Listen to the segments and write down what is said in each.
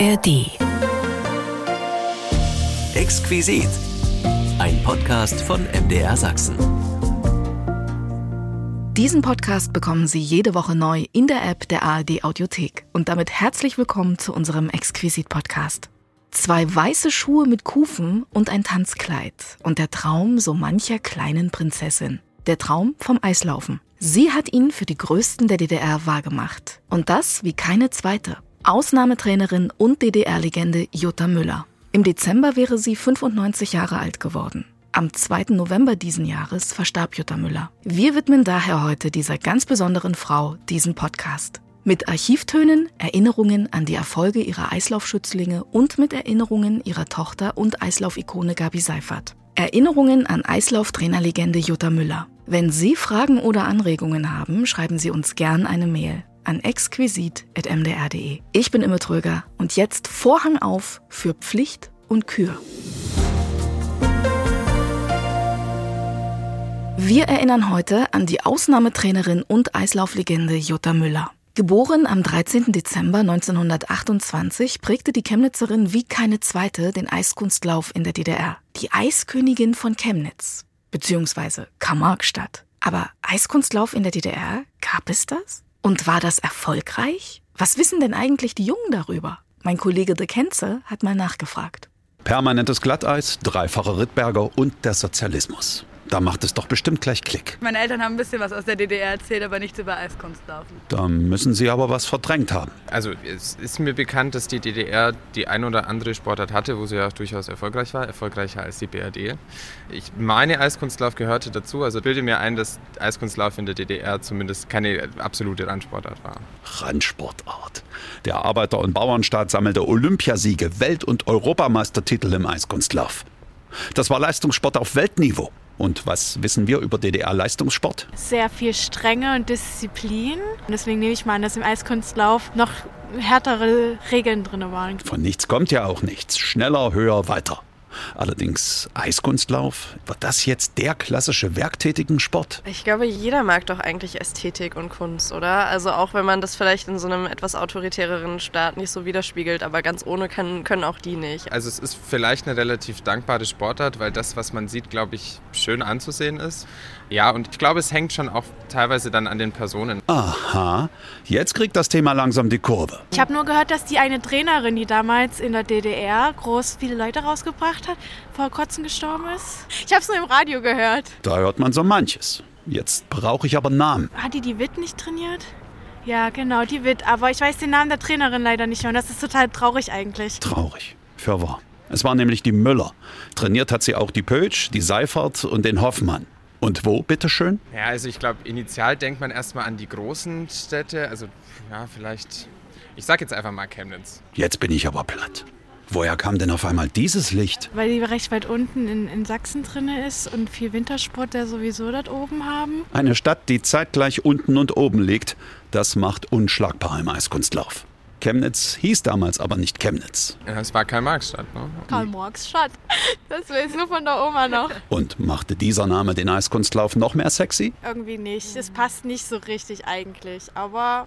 ARD. Exquisit. Ein Podcast von MDR Sachsen. Diesen Podcast bekommen Sie jede Woche neu in der App der ARD Audiothek. Und damit herzlich willkommen zu unserem Exquisit-Podcast. Zwei weiße Schuhe mit Kufen und ein Tanzkleid. Und der Traum so mancher kleinen Prinzessin. Der Traum vom Eislaufen. Sie hat ihn für die Größten der DDR wahrgemacht. Und das wie keine zweite. Ausnahmetrainerin und DDR-Legende Jutta Müller. Im Dezember wäre sie 95 Jahre alt geworden. Am 2. November diesen Jahres verstarb Jutta Müller. Wir widmen daher heute dieser ganz besonderen Frau diesen Podcast. Mit Archivtönen, Erinnerungen an die Erfolge ihrer Eislaufschützlinge und mit Erinnerungen ihrer Tochter und Eislaufikone Gabi Seifert. Erinnerungen an Eislauftrainerlegende Jutta Müller. Wenn Sie Fragen oder Anregungen haben, schreiben Sie uns gern eine Mail an exquisit.mdr.de. Ich bin Imme Tröger und jetzt Vorhang auf für Pflicht und Kür. Wir erinnern heute an die Ausnahmetrainerin und Eislauflegende Jutta Müller. Geboren am 13. Dezember 1928 prägte die Chemnitzerin wie keine zweite den Eiskunstlauf in der DDR. Die Eiskönigin von Chemnitz, beziehungsweise Karl-Marx-Stadt. Aber Eiskunstlauf in der DDR, gab es das? Und war das erfolgreich? Was wissen denn eigentlich die Jungen darüber? Mein Kollege De Kenze hat mal nachgefragt. Permanentes Glatteis, dreifache Rittberger und der Sozialismus. Da macht es doch bestimmt gleich Klick. Meine Eltern haben ein bisschen was aus der DDR erzählt, aber nichts über Eiskunstlaufen. Da müssen sie aber was verdrängt haben. Also es ist mir bekannt, dass die DDR die ein oder andere Sportart hatte, wo sie ja durchaus erfolgreich war, erfolgreicher als die BRD. Ich meine, Eiskunstlauf gehörte dazu. Also bilde mir ein, dass Eiskunstlauf in der DDR zumindest keine absolute Randsportart war. Randsportart. Der Arbeiter- und Bauernstaat sammelte Olympiasiege, Welt- und Europameistertitel im Eiskunstlauf. Das war Leistungssport auf Weltniveau. Und was wissen wir über DDR-Leistungssport? Sehr viel Strenge und Disziplin. Und deswegen nehme ich mal an, dass im Eiskunstlauf noch härtere Regeln drin waren. Von nichts kommt ja auch nichts. Schneller, höher, weiter. Allerdings Eiskunstlauf, war das jetzt der klassische werktätigen Sport? Ich glaube, jeder mag doch eigentlich Ästhetik und Kunst, oder? Also auch wenn man das vielleicht in so einem etwas autoritäreren Staat nicht so widerspiegelt, aber ganz ohne kann, können auch die nicht. Also es ist vielleicht eine relativ dankbare Sportart, weil das, was man sieht, glaube ich, schön anzusehen ist. Ja, und ich glaube, es hängt schon auch teilweise dann an den Personen. Aha, jetzt kriegt das Thema langsam die Kurve. Ich habe nur gehört, dass die eine Trainerin, die damals in der DDR groß viele Leute rausgebracht hat, vor kurzem gestorben ist. Ich habe es nur im Radio gehört. Da hört man so manches. Jetzt brauche ich aber Namen. Hat die die Witt nicht trainiert? Ja, genau, die Witt. Aber ich weiß den Namen der Trainerin leider nicht mehr. Und das ist total traurig eigentlich. Traurig. Für wahr. Es war nämlich die Müller. Trainiert hat sie auch die Pötsch, die Seifert und den Hoffmann. Und wo, bitteschön? Ja, also ich glaube, initial denkt man erstmal an die großen Städte. Also ja, vielleicht, ich sag jetzt einfach mal Chemnitz. Jetzt bin ich aber platt. Woher kam denn auf einmal dieses Licht? Weil die recht weit unten in, in Sachsen drin ist und viel Wintersport der sowieso dort oben haben. Eine Stadt, die zeitgleich unten und oben liegt, das macht unschlagbar im Eiskunstlauf. Chemnitz hieß damals aber nicht Chemnitz. Ja, es war Karl-Marx-Stadt, ne? Karl-Marx-Stadt. Das weiß nur von der Oma noch. Und machte dieser Name den Eiskunstlauf noch mehr sexy? Irgendwie nicht. Es passt nicht so richtig eigentlich. Aber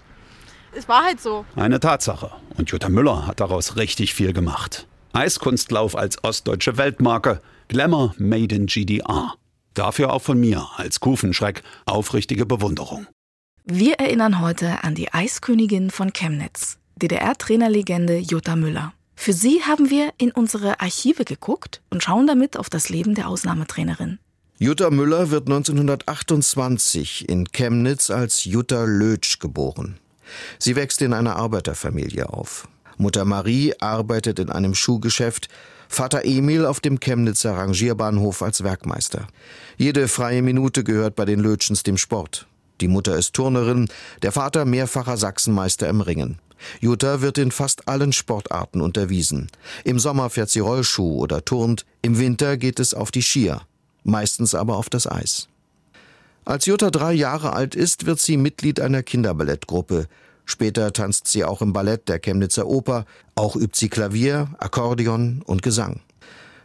es war halt so. Eine Tatsache. Und Jutta Müller hat daraus richtig viel gemacht. Eiskunstlauf als ostdeutsche Weltmarke. Glamour made in GDR. Dafür auch von mir als Kufenschreck aufrichtige Bewunderung. Wir erinnern heute an die Eiskönigin von Chemnitz, DDR-Trainerlegende Jutta Müller. Für sie haben wir in unsere Archive geguckt und schauen damit auf das Leben der Ausnahmetrainerin. Jutta Müller wird 1928 in Chemnitz als Jutta Lötsch geboren. Sie wächst in einer Arbeiterfamilie auf. Mutter Marie arbeitet in einem Schuhgeschäft, Vater Emil auf dem Chemnitzer Rangierbahnhof als Werkmeister. Jede freie Minute gehört bei den Lötschens dem Sport. Die Mutter ist Turnerin, der Vater mehrfacher Sachsenmeister im Ringen. Jutta wird in fast allen Sportarten unterwiesen. Im Sommer fährt sie Rollschuh oder turnt, im Winter geht es auf die Skier, meistens aber auf das Eis. Als Jutta drei Jahre alt ist, wird sie Mitglied einer Kinderballettgruppe. Später tanzt sie auch im Ballett der Chemnitzer Oper, auch übt sie Klavier, Akkordeon und Gesang.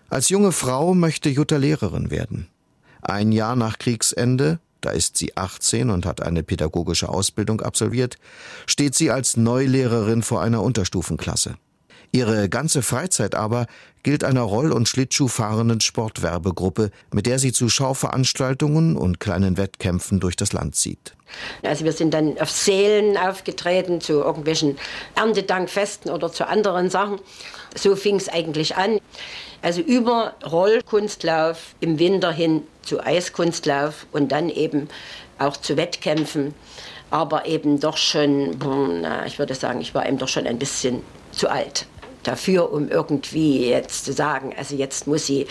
Als junge Frau möchte Jutta Lehrerin werden. Ein Jahr nach Kriegsende, da ist sie 18 und hat eine pädagogische Ausbildung absolviert, steht sie als Neulehrerin vor einer Unterstufenklasse. Ihre ganze Freizeit aber gilt einer Roll- und Schlittschuhfahrenden Sportwerbegruppe, mit der sie zu Schauveranstaltungen und kleinen Wettkämpfen durch das Land zieht. Also wir sind dann auf Seelen aufgetreten, zu irgendwelchen Erntedankfesten oder zu anderen Sachen. So fing es eigentlich an. Also über Rollkunstlauf im Winter hin zu Eiskunstlauf und dann eben auch zu Wettkämpfen. Aber eben doch schon, ich würde sagen, ich war eben doch schon ein bisschen zu alt dafür, um irgendwie jetzt zu sagen, also jetzt muss sie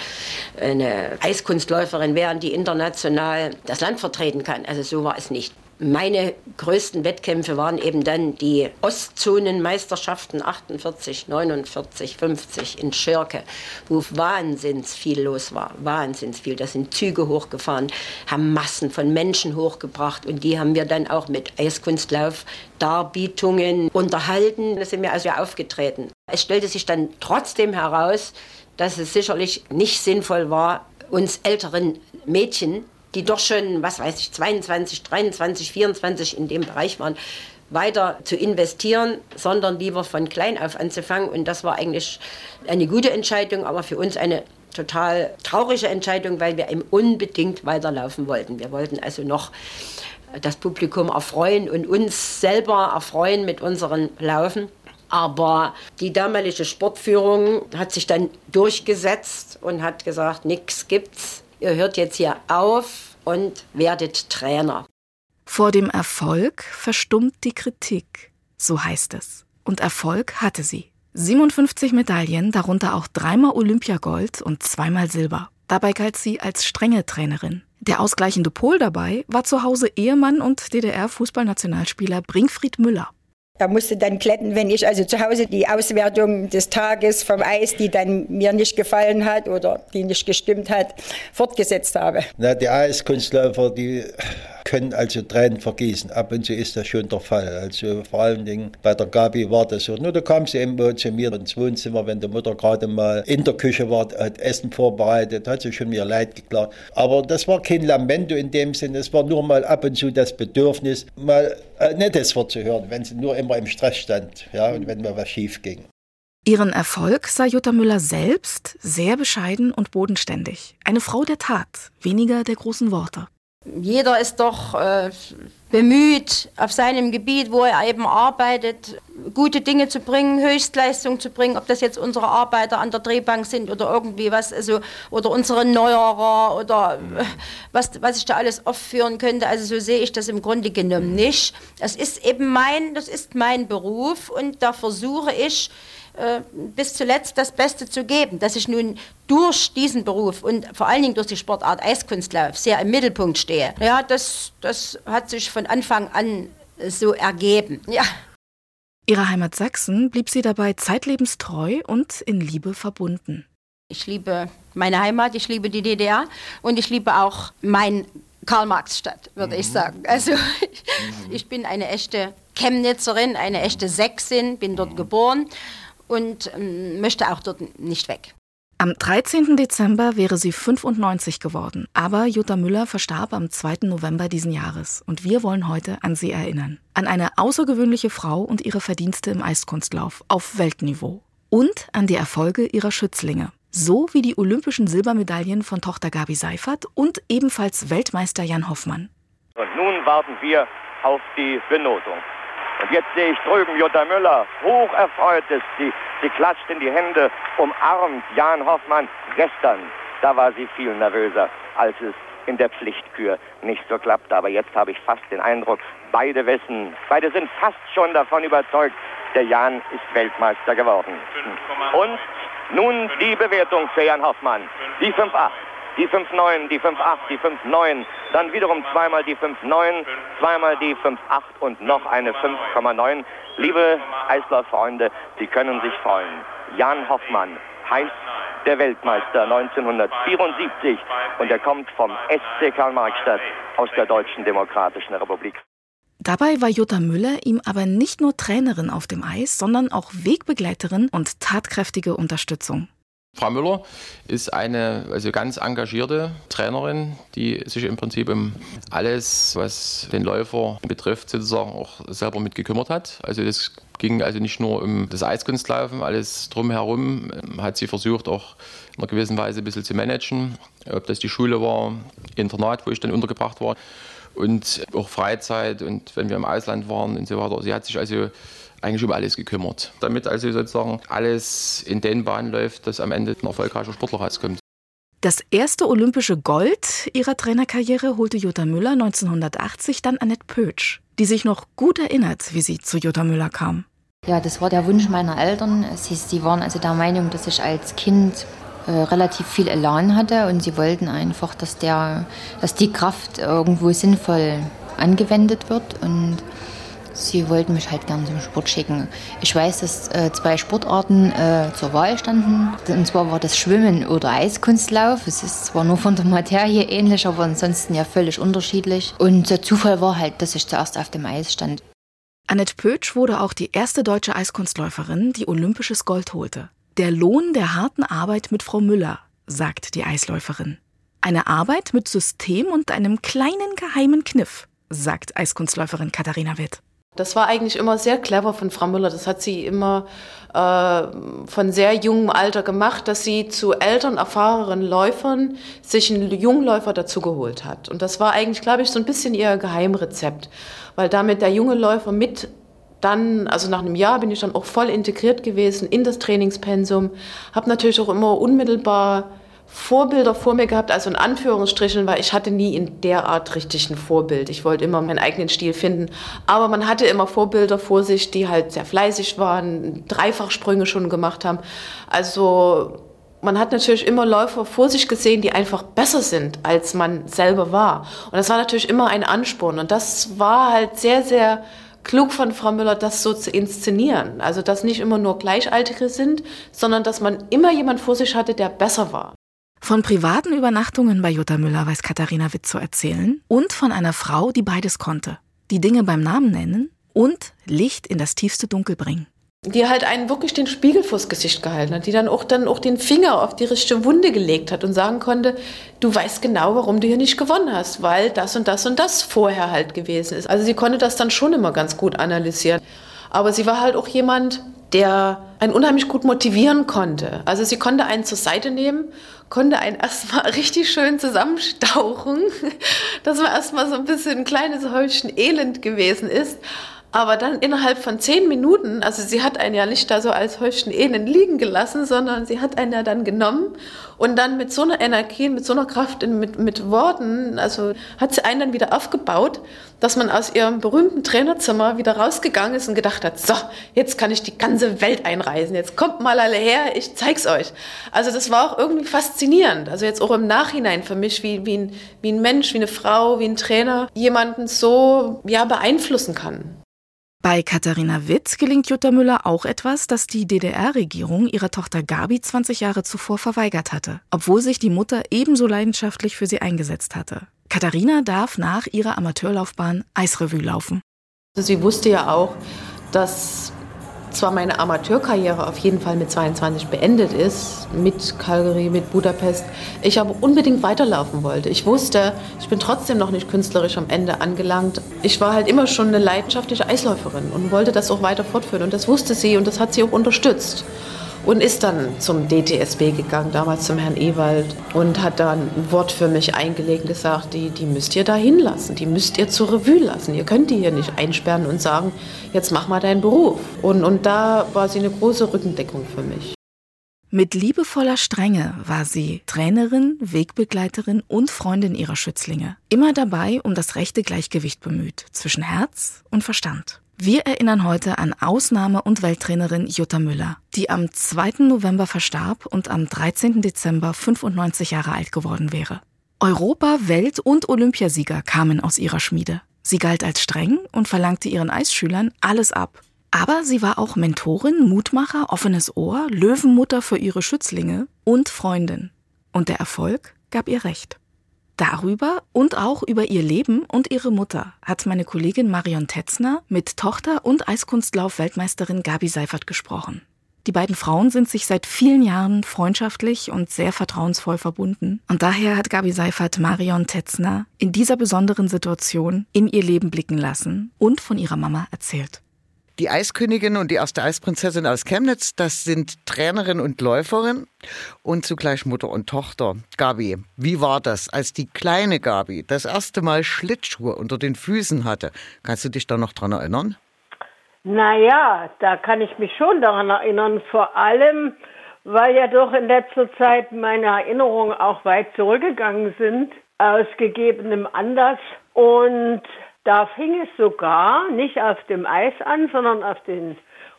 eine Eiskunstläuferin werden, die international das Land vertreten kann. Also so war es nicht. Meine größten Wettkämpfe waren eben dann die Ostzonenmeisterschaften 48, 49, 50 in Schirke, wo wahnsinns viel los war. Wahnsinns viel. Da sind Züge hochgefahren, haben Massen von Menschen hochgebracht und die haben wir dann auch mit Eiskunstlauf Darbietungen unterhalten. Da sind wir also aufgetreten. Es stellte sich dann trotzdem heraus, dass es sicherlich nicht sinnvoll war, uns älteren Mädchen die doch schon, was weiß ich, 22, 23, 24 in dem Bereich waren, weiter zu investieren, sondern lieber von klein auf anzufangen. Und das war eigentlich eine gute Entscheidung, aber für uns eine total traurige Entscheidung, weil wir eben unbedingt weiterlaufen wollten. Wir wollten also noch das Publikum erfreuen und uns selber erfreuen mit unseren Laufen. Aber die damalige Sportführung hat sich dann durchgesetzt und hat gesagt, nichts gibt's ihr hört jetzt hier auf und werdet Trainer. Vor dem Erfolg verstummt die Kritik, so heißt es. Und Erfolg hatte sie. 57 Medaillen, darunter auch dreimal Olympiagold und zweimal Silber. Dabei galt sie als strenge Trainerin. Der ausgleichende Pol dabei war zu Hause Ehemann und DDR-Fußballnationalspieler Brinkfried Müller. Er musste dann kletten, wenn ich also zu Hause die Auswertung des Tages vom Eis, die dann mir nicht gefallen hat oder die nicht gestimmt hat, fortgesetzt habe. Na, die Eiskunstläufer, die können also Tränen vergießen. Ab und zu ist das schon der Fall. Also vor allen Dingen bei der Gabi war das so. Nur da kam sie eben zu mir ins Wohnzimmer, wenn die Mutter gerade mal in der Küche war, hat Essen vorbereitet, hat sie schon mir leid geklagt. Aber das war kein Lamento in dem Sinne, es war nur mal ab und zu das Bedürfnis, mal ein nettes Wort zu hören, wenn sie nur immer im Stress stand ja, und wenn mal was schief ging. Ihren Erfolg sah Jutta Müller selbst sehr bescheiden und bodenständig. Eine Frau der Tat, weniger der großen Worte. Jeder ist doch äh, bemüht, auf seinem Gebiet, wo er eben arbeitet, gute Dinge zu bringen, Höchstleistung zu bringen, ob das jetzt unsere Arbeiter an der Drehbank sind oder irgendwie was, also, oder unsere Neuerer oder äh, was, was ich da alles aufführen könnte. Also so sehe ich das im Grunde genommen nicht. Es ist eben mein, das ist mein Beruf und da versuche ich, äh, bis zuletzt das Beste zu geben, dass ich nun durch diesen Beruf und vor allen Dingen durch die Sportart Eiskunstlauf sehr im Mittelpunkt stehe. Ja, das, das hat sich von Anfang an so ergeben. Ja. Ihrer Heimat Sachsen blieb sie dabei zeitlebens treu und in Liebe verbunden. Ich liebe meine Heimat, ich liebe die DDR und ich liebe auch mein Karl-Marx-Stadt, würde mhm. ich sagen. Also ich bin eine echte Chemnitzerin, eine echte Sächsin, bin dort geboren und ähm, möchte auch dort nicht weg. Am 13. Dezember wäre sie 95 geworden, aber Jutta Müller verstarb am 2. November diesen Jahres und wir wollen heute an sie erinnern. An eine außergewöhnliche Frau und ihre Verdienste im Eiskunstlauf auf Weltniveau. Und an die Erfolge ihrer Schützlinge. So wie die olympischen Silbermedaillen von Tochter Gabi Seifert und ebenfalls Weltmeister Jan Hoffmann. Und nun warten wir auf die Benotung. Und jetzt sehe ich drüben Jutta Müller, hoch erfreut ist sie. Sie klatscht in die Hände, umarmt Jan Hoffmann. Gestern, da war sie viel nervöser, als es in der Pflichtkür nicht so klappte. Aber jetzt habe ich fast den Eindruck, beide wissen, beide sind fast schon davon überzeugt, der Jan ist Weltmeister geworden. Und nun die Bewertung für Jan Hoffmann. Die 5-8 die 5-9, die 5-8, die 5-9, dann wiederum zweimal die 5-9, zweimal die 5-8 und noch eine 5,9. Liebe Eislaufreunde, Sie können sich freuen. Jan Hoffmann heißt der Weltmeister 1974 und er kommt vom SC Karl-Marx-Stadt aus der Deutschen Demokratischen Republik. Dabei war Jutta Müller ihm aber nicht nur Trainerin auf dem Eis, sondern auch Wegbegleiterin und tatkräftige Unterstützung. Frau Müller ist eine also ganz engagierte Trainerin, die sich im Prinzip um alles, was den Läufer betrifft, sozusagen auch selber mit gekümmert hat. Also das ging also nicht nur um das Eiskunstlaufen, alles drumherum hat sie versucht auch in einer gewissen Weise ein bisschen zu managen. Ob das die Schule war, Internat, wo ich dann untergebracht war und auch Freizeit und wenn wir im Ausland waren und so weiter. Sie hat sich also eigentlich um alles gekümmert, damit also sozusagen alles in den Bahnen läuft, dass am Ende ein erfolgreicher Sportler rauskommt. Das erste olympische Gold ihrer Trainerkarriere holte Jutta Müller 1980 dann Annette Pötsch, die sich noch gut erinnert, wie sie zu Jutta Müller kam. Ja, das war der Wunsch meiner Eltern. Sie, sie waren also der Meinung, dass ich als Kind äh, relativ viel Elan hatte und sie wollten einfach, dass, der, dass die Kraft irgendwo sinnvoll angewendet wird und Sie wollten mich halt gerne zum Sport schicken. Ich weiß, dass äh, zwei Sportarten äh, zur Wahl standen. Und zwar war das Schwimmen oder Eiskunstlauf. Es ist zwar nur von der Materie ähnlich, aber ansonsten ja völlig unterschiedlich. Und der Zufall war halt, dass ich zuerst auf dem Eis stand. Annette Pötsch wurde auch die erste deutsche Eiskunstläuferin, die olympisches Gold holte. Der Lohn der harten Arbeit mit Frau Müller, sagt die Eisläuferin. Eine Arbeit mit System und einem kleinen geheimen Kniff, sagt Eiskunstläuferin Katharina Witt. Das war eigentlich immer sehr clever von Frau Müller. Das hat sie immer äh, von sehr jungem Alter gemacht, dass sie zu älteren, erfahrenen Läufern sich einen Jungläufer dazugeholt hat. Und das war eigentlich, glaube ich, so ein bisschen ihr Geheimrezept, weil damit der junge Läufer mit dann, also nach einem Jahr bin ich dann auch voll integriert gewesen in das Trainingspensum, habe natürlich auch immer unmittelbar Vorbilder vor mir gehabt, also in Anführungsstrichen, weil ich hatte nie in der Art richtig ein Vorbild. Ich wollte immer meinen eigenen Stil finden. Aber man hatte immer Vorbilder vor sich, die halt sehr fleißig waren, Dreifachsprünge schon gemacht haben. Also man hat natürlich immer Läufer vor sich gesehen, die einfach besser sind, als man selber war. Und das war natürlich immer ein Ansporn. Und das war halt sehr, sehr klug von Frau Müller, das so zu inszenieren. Also, dass nicht immer nur Gleichaltrige sind, sondern dass man immer jemand vor sich hatte, der besser war. Von privaten Übernachtungen bei Jutta Müller weiß Katharina Witt zu erzählen und von einer Frau, die beides konnte. Die Dinge beim Namen nennen und Licht in das tiefste Dunkel bringen. Die halt einen wirklich den Spiegel vors Gesicht gehalten hat, die dann auch, dann auch den Finger auf die richtige Wunde gelegt hat und sagen konnte, du weißt genau, warum du hier nicht gewonnen hast, weil das und das und das vorher halt gewesen ist. Also sie konnte das dann schon immer ganz gut analysieren. Aber sie war halt auch jemand, der einen unheimlich gut motivieren konnte. Also sie konnte einen zur Seite nehmen, konnte einen erstmal richtig schön zusammenstauchen, dass man erstmal so ein bisschen ein kleines Häufchen Elend gewesen ist. Aber dann innerhalb von zehn Minuten, also sie hat einen ja nicht da so als Häufchen Elend liegen gelassen, sondern sie hat einen ja dann genommen und dann mit so einer Energie, mit so einer Kraft, mit, mit Worten, also hat sie einen dann wieder aufgebaut, dass man aus ihrem berühmten Trainerzimmer wieder rausgegangen ist und gedacht hat, so, jetzt kann ich die ganze Welt einreisen, jetzt kommt mal alle her, ich zeig's euch. Also das war auch irgendwie faszinierend, also jetzt auch im Nachhinein für mich, wie, wie, ein, wie ein Mensch, wie eine Frau, wie ein Trainer jemanden so ja, beeinflussen kann. Bei Katharina Witt gelingt Jutta Müller auch etwas, das die DDR-Regierung ihrer Tochter Gabi 20 Jahre zuvor verweigert hatte, obwohl sich die Mutter ebenso leidenschaftlich für sie eingesetzt hatte. Katharina darf nach ihrer Amateurlaufbahn Eisrevue laufen. Sie wusste ja auch, dass zwar meine Amateurkarriere auf jeden Fall mit 22 beendet ist, mit Calgary, mit Budapest, ich aber unbedingt weiterlaufen wollte. Ich wusste, ich bin trotzdem noch nicht künstlerisch am Ende angelangt. Ich war halt immer schon eine leidenschaftliche Eisläuferin und wollte das auch weiter fortführen. Und das wusste sie und das hat sie auch unterstützt und ist dann zum DTSB gegangen, damals zum Herrn Ewald und hat dann ein Wort für mich eingelegt und gesagt, die, die müsst ihr da hinlassen, die müsst ihr zur Revue lassen. Ihr könnt die hier nicht einsperren und sagen, jetzt mach mal deinen Beruf. Und, und da war sie eine große Rückendeckung für mich. Mit liebevoller Strenge war sie Trainerin, Wegbegleiterin und Freundin ihrer Schützlinge. Immer dabei um das rechte Gleichgewicht bemüht zwischen Herz und Verstand. Wir erinnern heute an Ausnahme- und Welttrainerin Jutta Müller, die am 2. November verstarb und am 13. Dezember 95 Jahre alt geworden wäre. Europa-, Welt- und Olympiasieger kamen aus ihrer Schmiede. Sie galt als streng und verlangte ihren Eisschülern alles ab. Aber sie war auch Mentorin, Mutmacher, offenes Ohr, Löwenmutter für ihre Schützlinge und Freundin. Und der Erfolg gab ihr recht. Darüber und auch über ihr Leben und ihre Mutter hat meine Kollegin Marion Tetzner mit Tochter und Eiskunstlauf-Weltmeisterin Gabi Seifert gesprochen. Die beiden Frauen sind sich seit vielen Jahren freundschaftlich und sehr vertrauensvoll verbunden. Und daher hat Gabi Seifert Marion Tetzner in dieser besonderen Situation in ihr Leben blicken lassen und von ihrer Mama erzählt. Die Eiskönigin und die erste Eisprinzessin aus Chemnitz, das sind Trainerin und Läuferin und zugleich Mutter und Tochter. Gabi, wie war das, als die kleine Gabi das erste Mal Schlittschuhe unter den Füßen hatte? Kannst du dich da noch dran erinnern? Naja, da kann ich mich schon daran erinnern. Vor allem, weil ja doch in letzter Zeit meine Erinnerungen auch weit zurückgegangen sind, aus gegebenem Anlass. Und da fing es sogar nicht auf dem Eis an, sondern auf den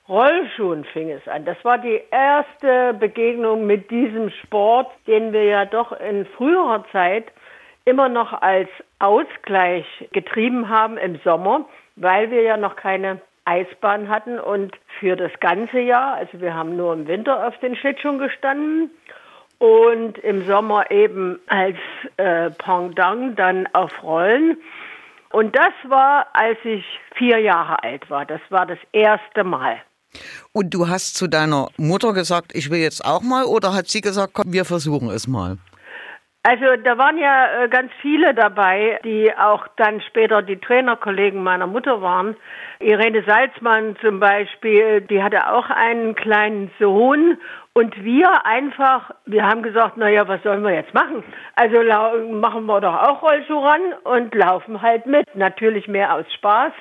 Rollschuhen fing es an. Das war die erste Begegnung mit diesem Sport, den wir ja doch in früherer Zeit immer noch als Ausgleich getrieben haben im Sommer, weil wir ja noch keine Eisbahn hatten und für das ganze Jahr, also wir haben nur im Winter auf den Schlittschuhen gestanden und im Sommer eben als äh, Pendant dann auf Rollen. Und das war, als ich vier Jahre alt war. Das war das erste Mal. Und du hast zu deiner Mutter gesagt, ich will jetzt auch mal, oder hat sie gesagt, komm, wir versuchen es mal? Also da waren ja äh, ganz viele dabei, die auch dann später die Trainerkollegen meiner Mutter waren. Irene Salzmann zum Beispiel, die hatte auch einen kleinen Sohn und wir einfach, wir haben gesagt, naja, was sollen wir jetzt machen? Also machen wir doch auch Rollschuh ran und laufen halt mit. Natürlich mehr aus Spaß,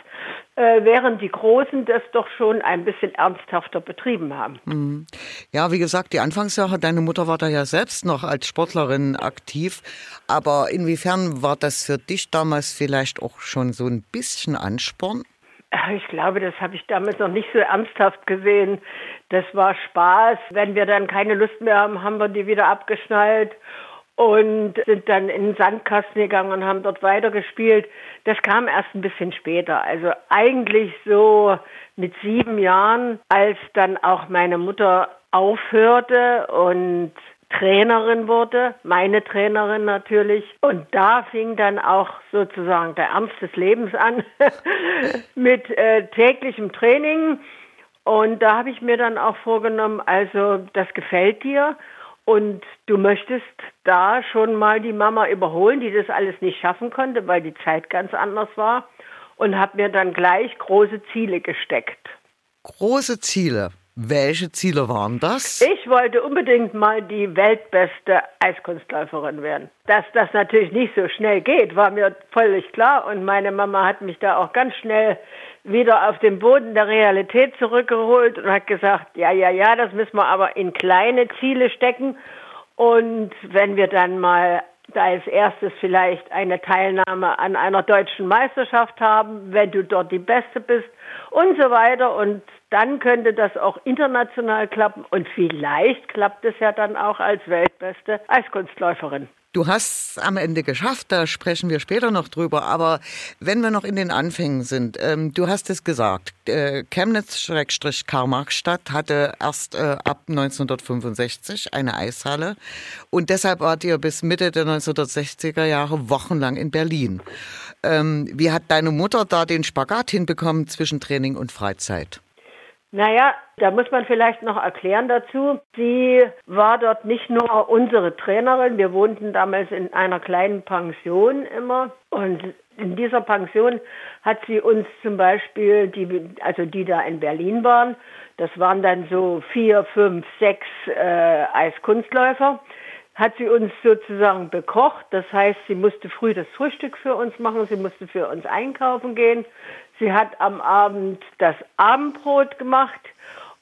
äh, während die Großen das doch schon ein bisschen ernsthafter betrieben haben. Mhm. Ja, wie gesagt, die Anfangsjahre, deine Mutter war da ja selbst noch als Sportlerin aktiv. Aber inwiefern war das für dich damals vielleicht auch schon so ein bisschen Ansporn? Ich glaube, das habe ich damals noch nicht so ernsthaft gesehen. Das war Spaß. Wenn wir dann keine Lust mehr haben, haben wir die wieder abgeschnallt und sind dann in den Sandkasten gegangen und haben dort weitergespielt. Das kam erst ein bisschen später. Also eigentlich so mit sieben Jahren, als dann auch meine Mutter aufhörte und Trainerin wurde, meine Trainerin natürlich. Und da fing dann auch sozusagen der Ernst des Lebens an mit äh, täglichem Training. Und da habe ich mir dann auch vorgenommen, also das gefällt dir und du möchtest da schon mal die Mama überholen, die das alles nicht schaffen konnte, weil die Zeit ganz anders war. Und habe mir dann gleich große Ziele gesteckt. Große Ziele? Welche Ziele waren das? Ich wollte unbedingt mal die weltbeste Eiskunstläuferin werden. Dass das natürlich nicht so schnell geht, war mir völlig klar. Und meine Mama hat mich da auch ganz schnell wieder auf den Boden der Realität zurückgeholt und hat gesagt, ja, ja, ja, das müssen wir aber in kleine Ziele stecken. Und wenn wir dann mal da als erstes vielleicht eine Teilnahme an einer deutschen Meisterschaft haben, wenn du dort die Beste bist und so weiter. Und dann könnte das auch international klappen und vielleicht klappt es ja dann auch als weltbeste Eiskunstläuferin. Du hast am Ende geschafft, da sprechen wir später noch drüber. Aber wenn wir noch in den Anfängen sind, ähm, du hast es gesagt, äh, Chemnitz-Karl-Marx-Stadt hatte erst äh, ab 1965 eine Eishalle und deshalb wart ihr bis Mitte der 1960er Jahre wochenlang in Berlin. Ähm, wie hat deine Mutter da den Spagat hinbekommen zwischen Training und Freizeit? Naja, da muss man vielleicht noch erklären dazu. Sie war dort nicht nur unsere Trainerin. Wir wohnten damals in einer kleinen Pension immer. Und in dieser Pension hat sie uns zum Beispiel, die, also die da in Berlin waren, das waren dann so vier, fünf, sechs äh, Eiskunstläufer, hat sie uns sozusagen bekocht. Das heißt, sie musste früh das Frühstück für uns machen, sie musste für uns einkaufen gehen. Sie hat am Abend das Abendbrot gemacht.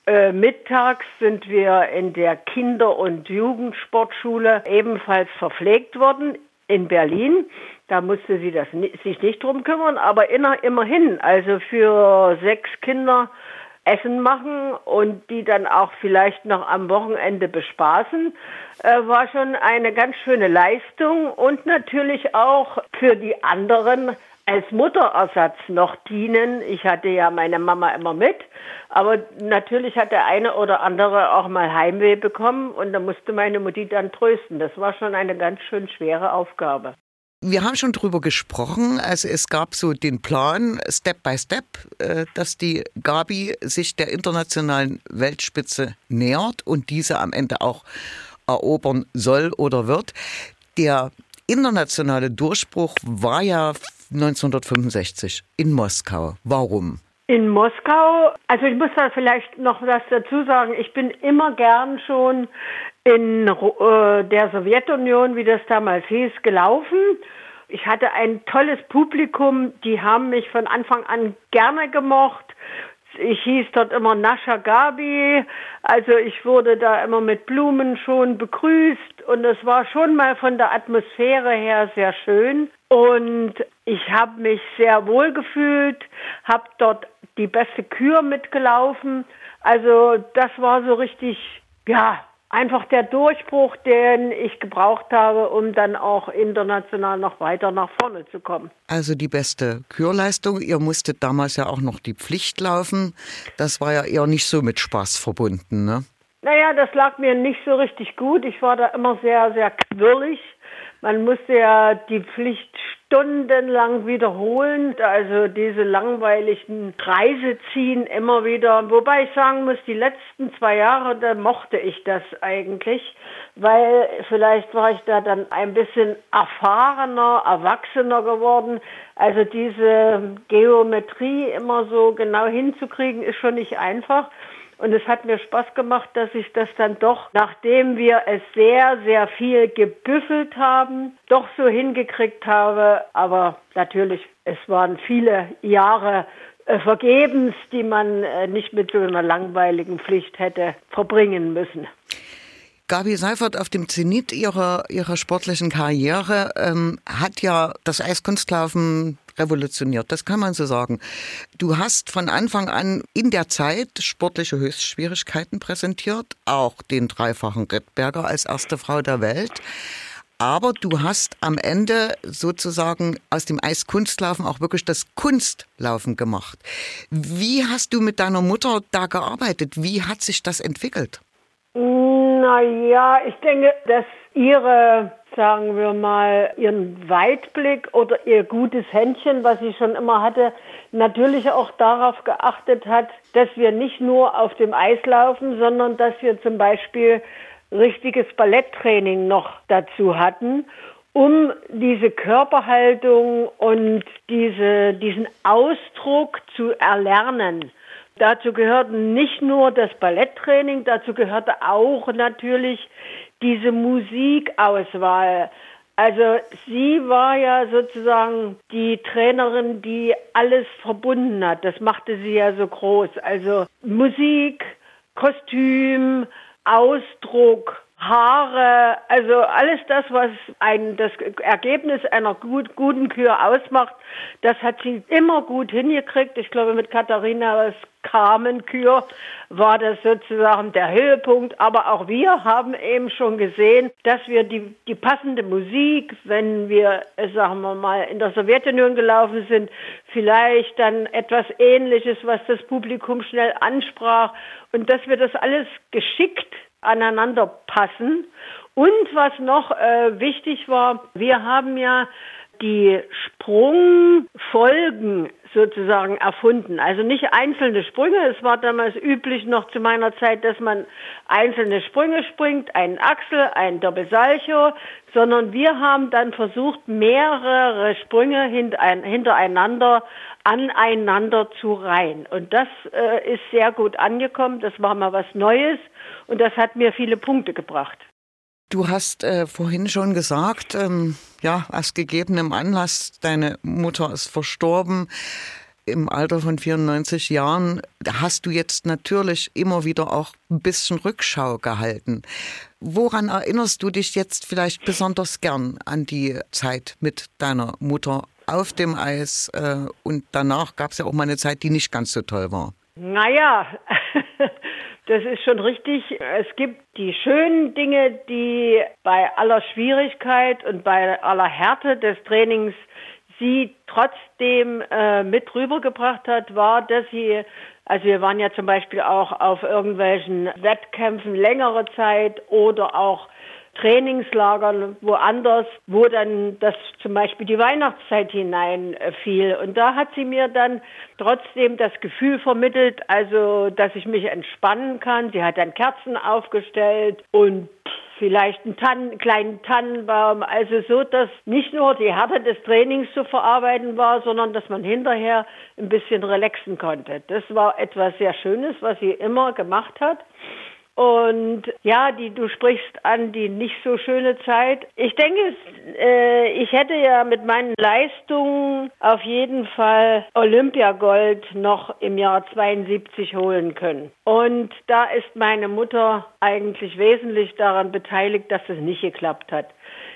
Äh, mittags sind wir in der Kinder- und Jugendsportschule ebenfalls verpflegt worden in Berlin. Da musste sie das, sich nicht drum kümmern, aber immerhin, also für sechs Kinder Essen machen und die dann auch vielleicht noch am Wochenende bespaßen, äh, war schon eine ganz schöne Leistung und natürlich auch für die anderen als Mutterersatz noch dienen. Ich hatte ja meine Mama immer mit, aber natürlich hat der eine oder andere auch mal Heimweh bekommen und da musste meine Mutti dann trösten. Das war schon eine ganz schön schwere Aufgabe. Wir haben schon drüber gesprochen. Also es gab so den Plan, Step by Step, äh, dass die Gabi sich der internationalen Weltspitze nähert und diese am Ende auch erobern soll oder wird. Der internationale Durchbruch war ja 1965 in Moskau. Warum? In Moskau, also ich muss da vielleicht noch was dazu sagen. Ich bin immer gern schon in äh, der Sowjetunion, wie das damals hieß, gelaufen. Ich hatte ein tolles Publikum, die haben mich von Anfang an gerne gemocht. Ich hieß dort immer Nascha Gabi, also ich wurde da immer mit Blumen schon begrüßt und es war schon mal von der Atmosphäre her sehr schön und ich habe mich sehr wohl gefühlt, habe dort die beste Kür mitgelaufen. Also das war so richtig, ja, einfach der Durchbruch, den ich gebraucht habe, um dann auch international noch weiter nach vorne zu kommen. Also die beste Kürleistung. Ihr musstet damals ja auch noch die Pflicht laufen. Das war ja eher nicht so mit Spaß verbunden, ne? Naja, das lag mir nicht so richtig gut. Ich war da immer sehr, sehr quirlig. Man musste ja die Pflicht stundenlang wiederholen, also diese langweiligen Reiseziehen immer wieder. Wobei ich sagen muss, die letzten zwei Jahre, da mochte ich das eigentlich, weil vielleicht war ich da dann ein bisschen erfahrener, erwachsener geworden. Also diese Geometrie immer so genau hinzukriegen, ist schon nicht einfach. Und es hat mir Spaß gemacht, dass ich das dann doch, nachdem wir es sehr, sehr viel gebüffelt haben, doch so hingekriegt habe. Aber natürlich, es waren viele Jahre äh, vergebens, die man äh, nicht mit so einer langweiligen Pflicht hätte verbringen müssen. Gabi Seifert auf dem Zenit ihrer, ihrer sportlichen Karriere ähm, hat ja das Eiskunstlaufen revolutioniert, das kann man so sagen. Du hast von Anfang an in der Zeit sportliche Höchstschwierigkeiten präsentiert, auch den dreifachen Rittberger als erste Frau der Welt. Aber du hast am Ende sozusagen aus dem Eiskunstlaufen auch wirklich das Kunstlaufen gemacht. Wie hast du mit deiner Mutter da gearbeitet? Wie hat sich das entwickelt? Naja, ich denke, dass ihre, sagen wir mal, ihren Weitblick oder ihr gutes Händchen, was sie schon immer hatte, natürlich auch darauf geachtet hat, dass wir nicht nur auf dem Eis laufen, sondern dass wir zum Beispiel richtiges Balletttraining noch dazu hatten, um diese Körperhaltung und diese, diesen Ausdruck zu erlernen. Dazu gehörte nicht nur das Balletttraining, dazu gehörte auch natürlich diese Musikauswahl. Also sie war ja sozusagen die Trainerin, die alles verbunden hat. Das machte sie ja so groß. Also Musik, Kostüm, Ausdruck, Haare, also alles das, was ein, das Ergebnis einer gut, guten Kür ausmacht, das hat sie immer gut hingekriegt. Ich glaube, mit Katharinas Carmen-Kür war das sozusagen der Höhepunkt. Aber auch wir haben eben schon gesehen, dass wir die, die passende Musik, wenn wir, sagen wir mal, in der Sowjetunion gelaufen sind, vielleicht dann etwas Ähnliches, was das Publikum schnell ansprach und dass wir das alles geschickt aneinander passen. Und was noch äh, wichtig war, wir haben ja die Sprungfolgen sozusagen erfunden. Also nicht einzelne Sprünge. Es war damals üblich noch zu meiner Zeit, dass man einzelne Sprünge springt, einen Achsel, ein Doppelsalcho, sondern wir haben dann versucht, mehrere Sprünge hintereinander aneinander zu reihen. Und das äh, ist sehr gut angekommen. Das war mal was Neues und das hat mir viele Punkte gebracht. Du hast äh, vorhin schon gesagt, ähm, ja, aus gegebenem Anlass, deine Mutter ist verstorben im Alter von 94 Jahren. Hast du jetzt natürlich immer wieder auch ein bisschen Rückschau gehalten. Woran erinnerst du dich jetzt vielleicht besonders gern an die Zeit mit deiner Mutter auf dem Eis? Äh, und danach gab es ja auch mal eine Zeit, die nicht ganz so toll war. Naja, Das ist schon richtig. Es gibt die schönen Dinge, die bei aller Schwierigkeit und bei aller Härte des Trainings sie trotzdem äh, mit rübergebracht hat, war, dass sie, also wir waren ja zum Beispiel auch auf irgendwelchen Wettkämpfen längere Zeit oder auch Trainingslagern woanders, wo dann das zum Beispiel die Weihnachtszeit hineinfiel. Und da hat sie mir dann trotzdem das Gefühl vermittelt, also dass ich mich entspannen kann. Sie hat dann Kerzen aufgestellt und vielleicht einen Tannen, kleinen Tannenbaum. Also so, dass nicht nur die Härte des Trainings zu verarbeiten war, sondern dass man hinterher ein bisschen relaxen konnte. Das war etwas sehr Schönes, was sie immer gemacht hat. Und ja, die du sprichst an die nicht so schöne Zeit. Ich denke, äh, ich hätte ja mit meinen Leistungen auf jeden Fall Olympiagold noch im Jahr 72 holen können. Und da ist meine Mutter eigentlich wesentlich daran beteiligt, dass es nicht geklappt hat.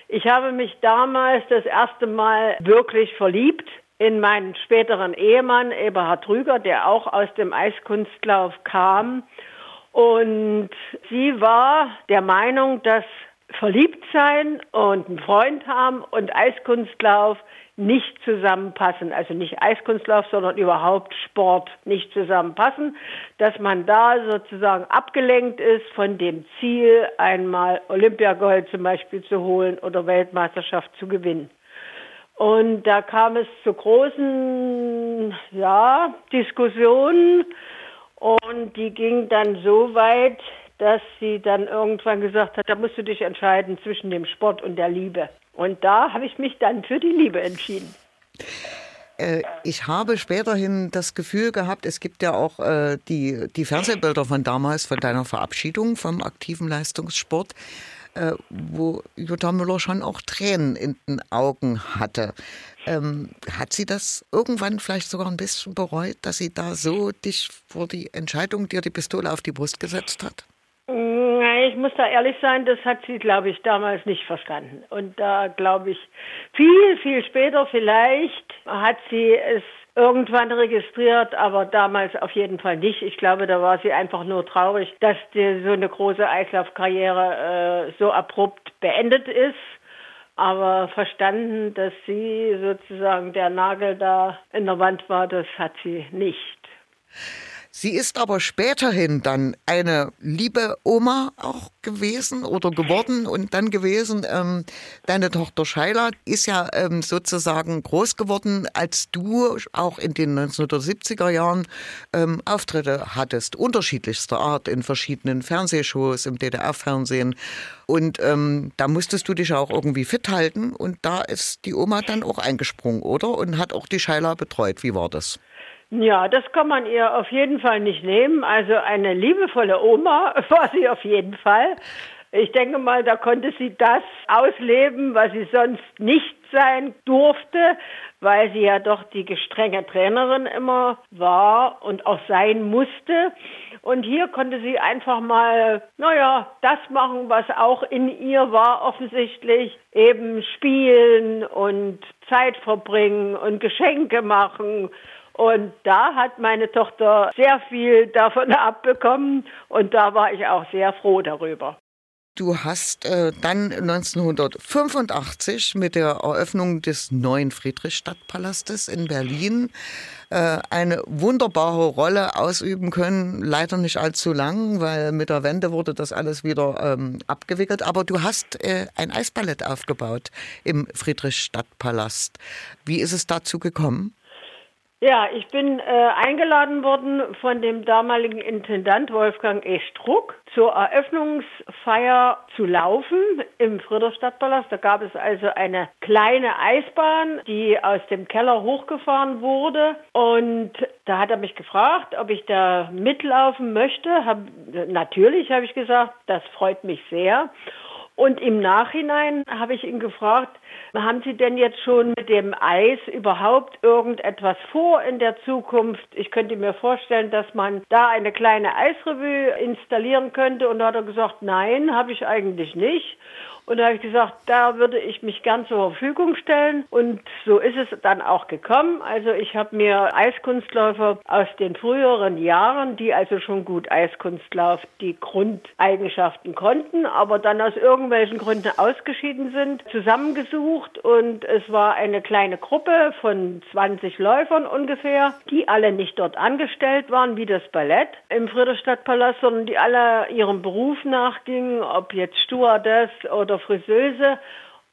Ich habe mich damals das erste Mal wirklich verliebt in meinen späteren Ehemann Eberhard Trüger, der auch aus dem Eiskunstlauf kam. Und sie war der Meinung, dass Verliebtsein und einen Freund haben und Eiskunstlauf nicht zusammenpassen. Also nicht Eiskunstlauf, sondern überhaupt Sport nicht zusammenpassen. Dass man da sozusagen abgelenkt ist von dem Ziel, einmal Olympiagold zum Beispiel zu holen oder Weltmeisterschaft zu gewinnen. Und da kam es zu großen, ja, Diskussionen und die ging dann so weit, dass sie dann irgendwann gesagt hat, da musst du dich entscheiden zwischen dem Sport und der Liebe. Und da habe ich mich dann für die Liebe entschieden. Äh, ich habe späterhin das Gefühl gehabt, es gibt ja auch äh, die, die Fernsehbilder von damals, von deiner Verabschiedung vom aktiven Leistungssport, äh, wo Jutta Müller schon auch Tränen in den Augen hatte. Ähm, hat sie das irgendwann vielleicht sogar ein bisschen bereut, dass sie da so dich vor die Entscheidung, dir die Pistole auf die Brust gesetzt hat? Ich muss da ehrlich sein, das hat sie, glaube ich, damals nicht verstanden. Und da glaube ich, viel, viel später vielleicht hat sie es irgendwann registriert, aber damals auf jeden Fall nicht. Ich glaube, da war sie einfach nur traurig, dass die, so eine große Eislaufkarriere äh, so abrupt beendet ist. Aber verstanden, dass sie sozusagen der Nagel da in der Wand war, das hat sie nicht. Sie ist aber späterhin dann eine liebe Oma auch gewesen oder geworden und dann gewesen. Ähm, deine Tochter Scheila ist ja ähm, sozusagen groß geworden, als du auch in den 1970er Jahren ähm, Auftritte hattest, unterschiedlichster Art in verschiedenen Fernsehshows im DDR-Fernsehen. Und ähm, da musstest du dich auch irgendwie fit halten und da ist die Oma dann auch eingesprungen, oder? Und hat auch die Scheila betreut. Wie war das? Ja, das kann man ihr auf jeden Fall nicht nehmen. Also eine liebevolle Oma war sie auf jeden Fall. Ich denke mal, da konnte sie das ausleben, was sie sonst nicht sein durfte, weil sie ja doch die gestrenge Trainerin immer war und auch sein musste. Und hier konnte sie einfach mal, naja, das machen, was auch in ihr war offensichtlich, eben spielen und Zeit verbringen und Geschenke machen und da hat meine Tochter sehr viel davon abbekommen und da war ich auch sehr froh darüber. Du hast äh, dann 1985 mit der Eröffnung des neuen Friedrichstadtpalastes in Berlin äh, eine wunderbare Rolle ausüben können. Leider nicht allzu lang, weil mit der Wende wurde das alles wieder ähm, abgewickelt. Aber du hast äh, ein Eisballett aufgebaut im Friedrichstadtpalast. Wie ist es dazu gekommen? Ja, ich bin äh, eingeladen worden von dem damaligen Intendant Wolfgang E. Struck zur Eröffnungsfeier zu laufen im Friedrichstadtpalast. Da gab es also eine kleine Eisbahn, die aus dem Keller hochgefahren wurde. Und da hat er mich gefragt, ob ich da mitlaufen möchte. Hab, natürlich habe ich gesagt, das freut mich sehr. Und im Nachhinein habe ich ihn gefragt, haben Sie denn jetzt schon mit dem Eis überhaupt irgendetwas vor in der Zukunft? Ich könnte mir vorstellen, dass man da eine kleine Eisrevue installieren könnte. Und da hat er gesagt, nein, habe ich eigentlich nicht. Und da habe ich gesagt, da würde ich mich gern zur Verfügung stellen. Und so ist es dann auch gekommen. Also ich habe mir Eiskunstläufer aus den früheren Jahren, die also schon gut Eiskunstlauf, die Grundeigenschaften konnten, aber dann aus irgendwelchen Gründen ausgeschieden sind, zusammengesucht. Und es war eine kleine Gruppe von 20 Läufern ungefähr, die alle nicht dort angestellt waren, wie das Ballett im Friedrichstadtpalast, sondern die alle ihrem Beruf nachgingen, ob jetzt Stewardess oder oder Friseuse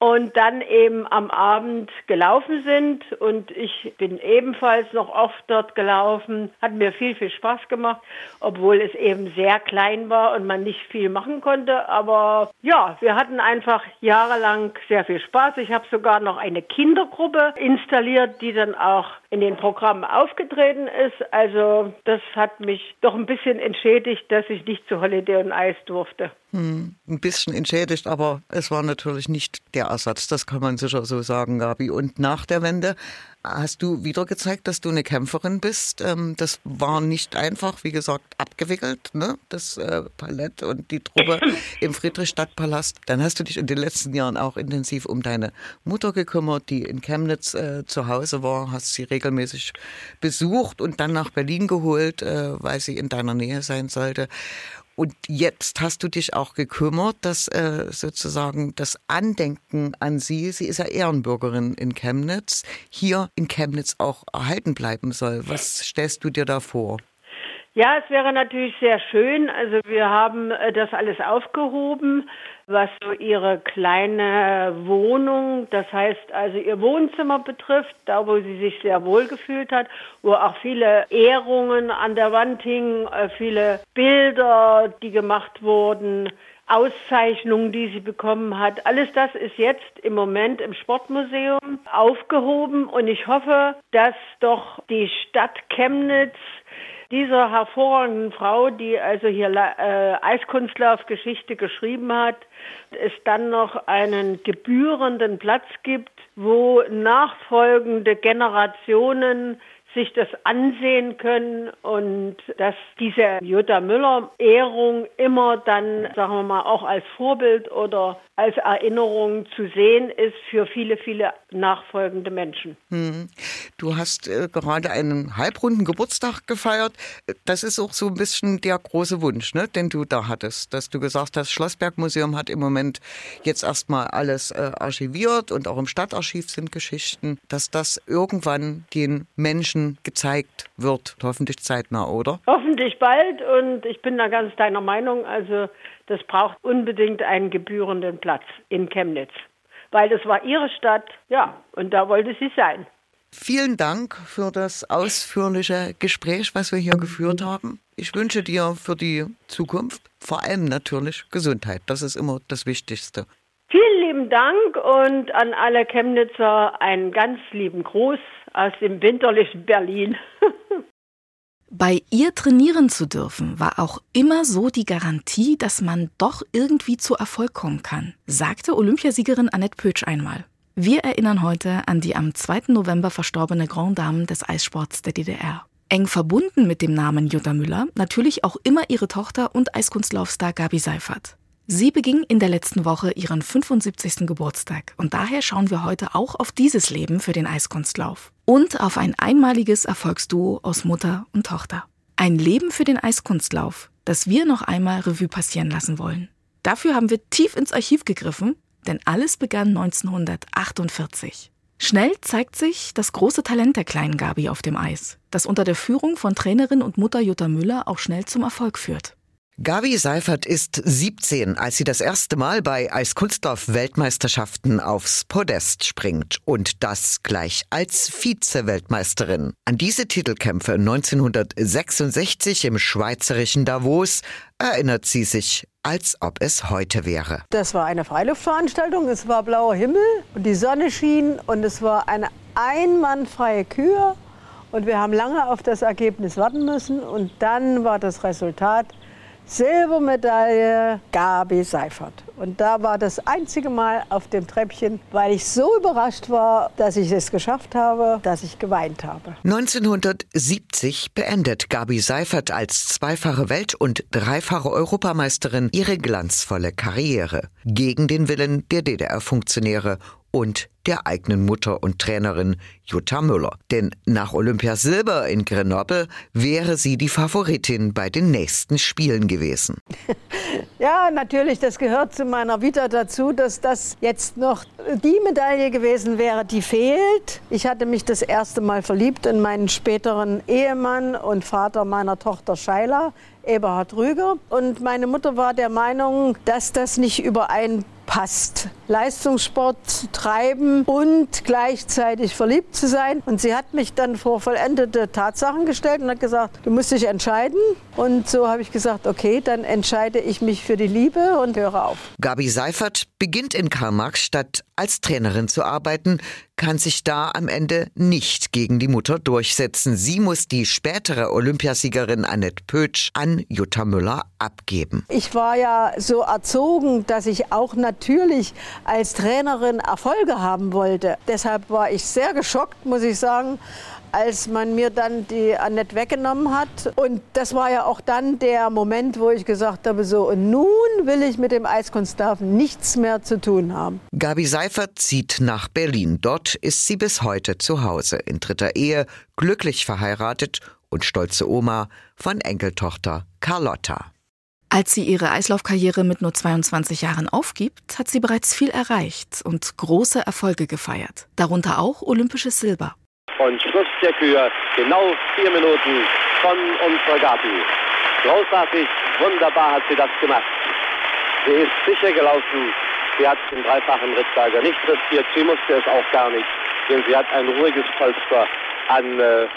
und dann eben am Abend gelaufen sind. Und ich bin ebenfalls noch oft dort gelaufen. Hat mir viel, viel Spaß gemacht, obwohl es eben sehr klein war und man nicht viel machen konnte. Aber ja, wir hatten einfach jahrelang sehr viel Spaß. Ich habe sogar noch eine Kindergruppe installiert, die dann auch in den Programmen aufgetreten ist. Also das hat mich doch ein bisschen entschädigt, dass ich nicht zu Holiday und Eis durfte. Hm, ein bisschen entschädigt, aber es war natürlich nicht der Ersatz, das kann man sicher so sagen, Gabi. Und nach der Wende hast du wieder gezeigt, dass du eine Kämpferin bist. Ähm, das war nicht einfach, wie gesagt, abgewickelt, ne? das äh, Palett und die Truppe im Friedrichstadtpalast. Dann hast du dich in den letzten Jahren auch intensiv um deine Mutter gekümmert, die in Chemnitz äh, zu Hause war, hast sie regelmäßig besucht und dann nach Berlin geholt, äh, weil sie in deiner Nähe sein sollte. Und jetzt hast du dich auch gekümmert, dass äh, sozusagen das Andenken an sie, sie ist ja Ehrenbürgerin in Chemnitz, hier in Chemnitz auch erhalten bleiben soll. Was stellst du dir da vor? Ja, es wäre natürlich sehr schön. Also wir haben äh, das alles aufgehoben, was so ihre kleine Wohnung, das heißt also ihr Wohnzimmer betrifft, da wo sie sich sehr wohl gefühlt hat, wo auch viele Ehrungen an der Wand hingen, äh, viele Bilder, die gemacht wurden. Auszeichnungen, die sie bekommen hat. Alles das ist jetzt im Moment im Sportmuseum aufgehoben und ich hoffe, dass doch die Stadt Chemnitz dieser hervorragenden Frau, die also hier äh, Eiskunstlaufgeschichte geschrieben hat, es dann noch einen gebührenden Platz gibt, wo nachfolgende Generationen sich das ansehen können und dass diese Jutta Müller Ehrung immer dann, sagen wir mal, auch als Vorbild oder als Erinnerung zu sehen ist für viele, viele nachfolgende Menschen. Hm. Du hast äh, gerade einen halbrunden Geburtstag gefeiert. Das ist auch so ein bisschen der große Wunsch, ne, den du da hattest, dass du gesagt hast, Schlossbergmuseum hat im Moment jetzt erstmal alles äh, archiviert und auch im Stadtarchiv sind Geschichten, dass das irgendwann den Menschen gezeigt wird, hoffentlich zeitnah, oder? Hoffentlich bald und ich bin da ganz deiner Meinung. Also das braucht unbedingt einen gebührenden Platz in Chemnitz. Weil das war ihre Stadt, ja, und da wollte sie sein. Vielen Dank für das ausführliche Gespräch, was wir hier geführt haben. Ich wünsche dir für die Zukunft vor allem natürlich Gesundheit. Das ist immer das Wichtigste. Vielen lieben Dank und an alle Chemnitzer einen ganz lieben Gruß aus dem winterlichen Berlin. Bei ihr trainieren zu dürfen, war auch immer so die Garantie, dass man doch irgendwie zu Erfolg kommen kann, sagte Olympiasiegerin Annette Pötsch einmal. Wir erinnern heute an die am 2. November verstorbene Grand Dame des Eissports der DDR. Eng verbunden mit dem Namen Jutta Müller natürlich auch immer ihre Tochter und Eiskunstlaufstar Gabi Seifert. Sie beging in der letzten Woche ihren 75. Geburtstag und daher schauen wir heute auch auf dieses Leben für den Eiskunstlauf und auf ein einmaliges Erfolgsduo aus Mutter und Tochter. Ein Leben für den Eiskunstlauf, das wir noch einmal Revue passieren lassen wollen. Dafür haben wir tief ins Archiv gegriffen, denn alles begann 1948. Schnell zeigt sich das große Talent der kleinen Gabi auf dem Eis, das unter der Führung von Trainerin und Mutter Jutta Müller auch schnell zum Erfolg führt. Gabi Seifert ist 17, als sie das erste Mal bei Eiskunstlauf-Weltmeisterschaften aufs Podest springt und das gleich als Vize-Weltmeisterin. An diese Titelkämpfe 1966 im schweizerischen Davos erinnert sie sich, als ob es heute wäre. Das war eine Freiluftveranstaltung, es war blauer Himmel und die Sonne schien und es war eine einmannfreie Kür und wir haben lange auf das Ergebnis warten müssen und dann war das Resultat Silbermedaille Gabi Seifert. Und da war das einzige Mal auf dem Treppchen, weil ich so überrascht war, dass ich es geschafft habe, dass ich geweint habe. 1970 beendet Gabi Seifert als zweifache Welt- und dreifache Europameisterin ihre glanzvolle Karriere. Gegen den Willen der DDR-Funktionäre und der eigenen Mutter und Trainerin Jutta Müller. Denn nach Olympiasilber in Grenoble wäre sie die Favoritin bei den nächsten Spielen gewesen. Ja, natürlich, das gehört zu meiner Vita dazu, dass das jetzt noch die Medaille gewesen wäre, die fehlt. Ich hatte mich das erste Mal verliebt in meinen späteren Ehemann und Vater meiner Tochter Scheila, Eberhard Rüger. Und meine Mutter war der Meinung, dass das nicht überein passt. Leistungssport zu treiben und gleichzeitig verliebt zu sein. Und sie hat mich dann vor vollendete Tatsachen gestellt und hat gesagt, du musst dich entscheiden. Und so habe ich gesagt, okay, dann entscheide ich mich für die Liebe und höre auf. Gabi Seifert beginnt in Karl-Marx-Stadt als Trainerin zu arbeiten, kann sich da am Ende nicht gegen die Mutter durchsetzen. Sie muss die spätere Olympiasiegerin Annette Pötsch an Jutta Müller abgeben. Ich war ja so erzogen, dass ich auch natürlich als Trainerin Erfolge haben wollte. Deshalb war ich sehr geschockt, muss ich sagen, als man mir dann die Annette weggenommen hat. Und das war ja auch dann der Moment, wo ich gesagt habe, so, und nun will ich mit dem Eiskunstlaufen nichts mehr zu tun haben. Gabi Seifert zieht nach Berlin. Dort ist sie bis heute zu Hause, in dritter Ehe, glücklich verheiratet und stolze Oma von Enkeltochter Carlotta. Als sie ihre Eislaufkarriere mit nur 22 Jahren aufgibt, hat sie bereits viel erreicht und große Erfolge gefeiert, darunter auch olympisches Silber. Und Schluss der Kür, genau vier Minuten von unserer Gabi. Großartig, wunderbar hat sie das gemacht. Sie ist sicher gelaufen. Sie hat den dreifachen Rittberger nicht riskiert. Sie musste es auch gar nicht, denn sie hat ein ruhiges Polster an äh,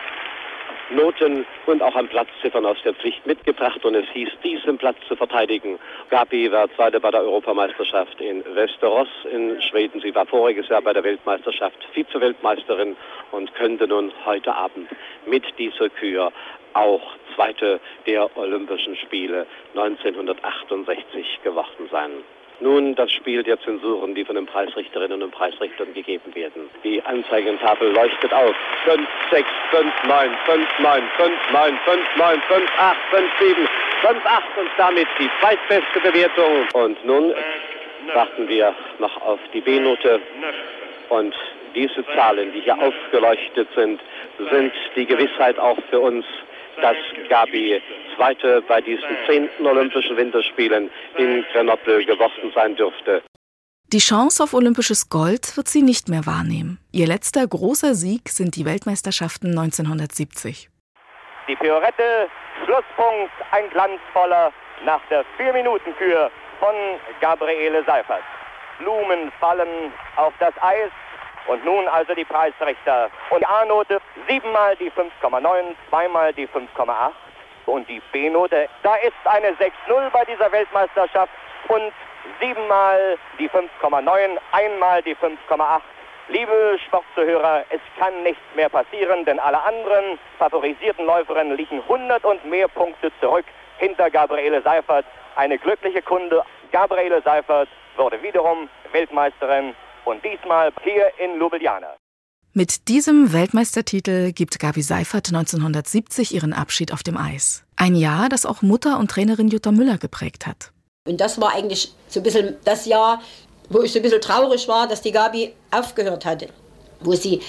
Noten und auch an Platzziffern aus der Pflicht mitgebracht und es hieß, diesen Platz zu verteidigen. Gabi war Zweite bei der Europameisterschaft in Västerås in Schweden. Sie war voriges Jahr bei der Weltmeisterschaft Vize-Weltmeisterin und könnte nun heute Abend mit dieser Kür auch Zweite der Olympischen Spiele 1968 geworden sein. Nun das Spiel der Zensuren, die von den Preisrichterinnen und Preisrichtern gegeben werden. Die Anzeigentafel leuchtet auf. 5, 6, 5, 9, 5, 9, 5, 9, 5, 9, 5, 8, 5, 7, 5, 8 und damit die zweitbeste Bewertung. Und nun warten wir noch auf die B-Note. Und diese Zahlen, die hier aufgeleuchtet sind, sind die Gewissheit auch für uns, dass Gabi Zweite bei diesen zehnten Olympischen Winterspielen in Grenoble geworden sein dürfte. Die Chance auf olympisches Gold wird sie nicht mehr wahrnehmen. Ihr letzter großer Sieg sind die Weltmeisterschaften 1970. Die Piorette, Schlusspunkt, ein glanzvoller nach der 4-Minuten-Kür von Gabriele Seifert. Blumen fallen auf das Eis, und nun also die Preisrichter. Und die A-Note siebenmal die 5,9, zweimal die 5,8 und die B-Note. Da ist eine 6-0 bei dieser Weltmeisterschaft und siebenmal die 5,9, einmal die 5,8. Liebe Sportzuhörer, es kann nichts mehr passieren, denn alle anderen favorisierten Läuferinnen liegen 100 und mehr Punkte zurück hinter Gabriele Seifert. Eine glückliche Kunde. Gabriele Seifert wurde wiederum Weltmeisterin und diesmal hier in Ljubljana. Mit diesem Weltmeistertitel gibt Gabi Seifert 1970 ihren Abschied auf dem Eis. Ein Jahr, das auch Mutter und Trainerin Jutta Müller geprägt hat. Und das war eigentlich so ein bisschen das Jahr, wo ich so ein bisschen traurig war, dass die Gabi aufgehört hatte. Wo sie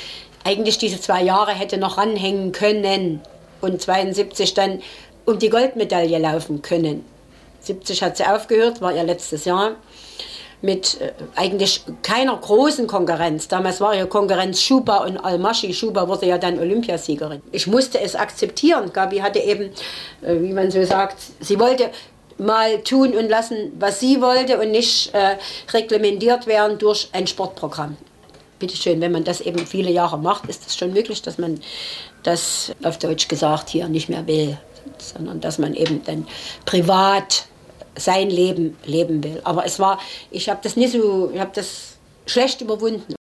eigentlich diese zwei Jahre hätte noch ranhängen können und 72 dann um die Goldmedaille laufen können. 70 hat sie aufgehört, war ihr letztes Jahr mit äh, eigentlich keiner großen Konkurrenz. Damals war ja Konkurrenz Schuba und Almaschi. Schuba wurde ja dann Olympiasiegerin. Ich musste es akzeptieren. Gabi hatte eben, äh, wie man so sagt, sie wollte mal tun und lassen, was sie wollte und nicht äh, reglementiert werden durch ein Sportprogramm. Bitte schön, wenn man das eben viele Jahre macht, ist es schon möglich, dass man das auf Deutsch gesagt hier nicht mehr will, sondern dass man eben dann privat sein Leben leben will. Aber es war, ich habe das nicht so, ich habe das schlecht überwunden.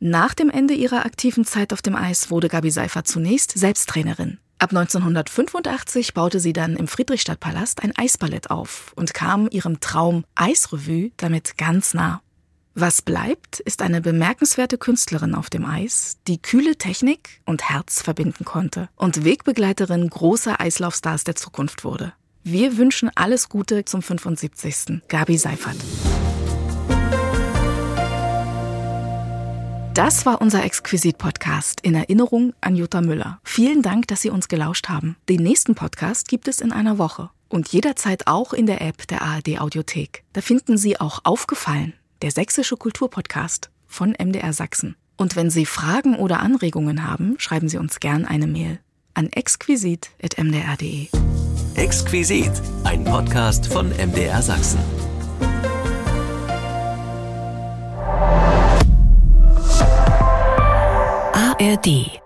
Nach dem Ende ihrer aktiven Zeit auf dem Eis wurde Gabi Seifert zunächst Selbsttrainerin. Ab 1985 baute sie dann im Friedrichstadtpalast ein Eisballett auf und kam ihrem Traum Eisrevue damit ganz nah. Was bleibt, ist eine bemerkenswerte Künstlerin auf dem Eis, die kühle Technik und Herz verbinden konnte und Wegbegleiterin großer Eislaufstars der Zukunft wurde. Wir wünschen alles Gute zum 75. Gabi Seifert. Das war unser Exquisit-Podcast in Erinnerung an Jutta Müller. Vielen Dank, dass Sie uns gelauscht haben. Den nächsten Podcast gibt es in einer Woche und jederzeit auch in der App der ARD Audiothek. Da finden Sie auch Aufgefallen, der sächsische Kulturpodcast von MDR Sachsen. Und wenn Sie Fragen oder Anregungen haben, schreiben Sie uns gern eine Mail an exquisit.mdr.de. Exquisit, ein Podcast von MDR Sachsen. ARD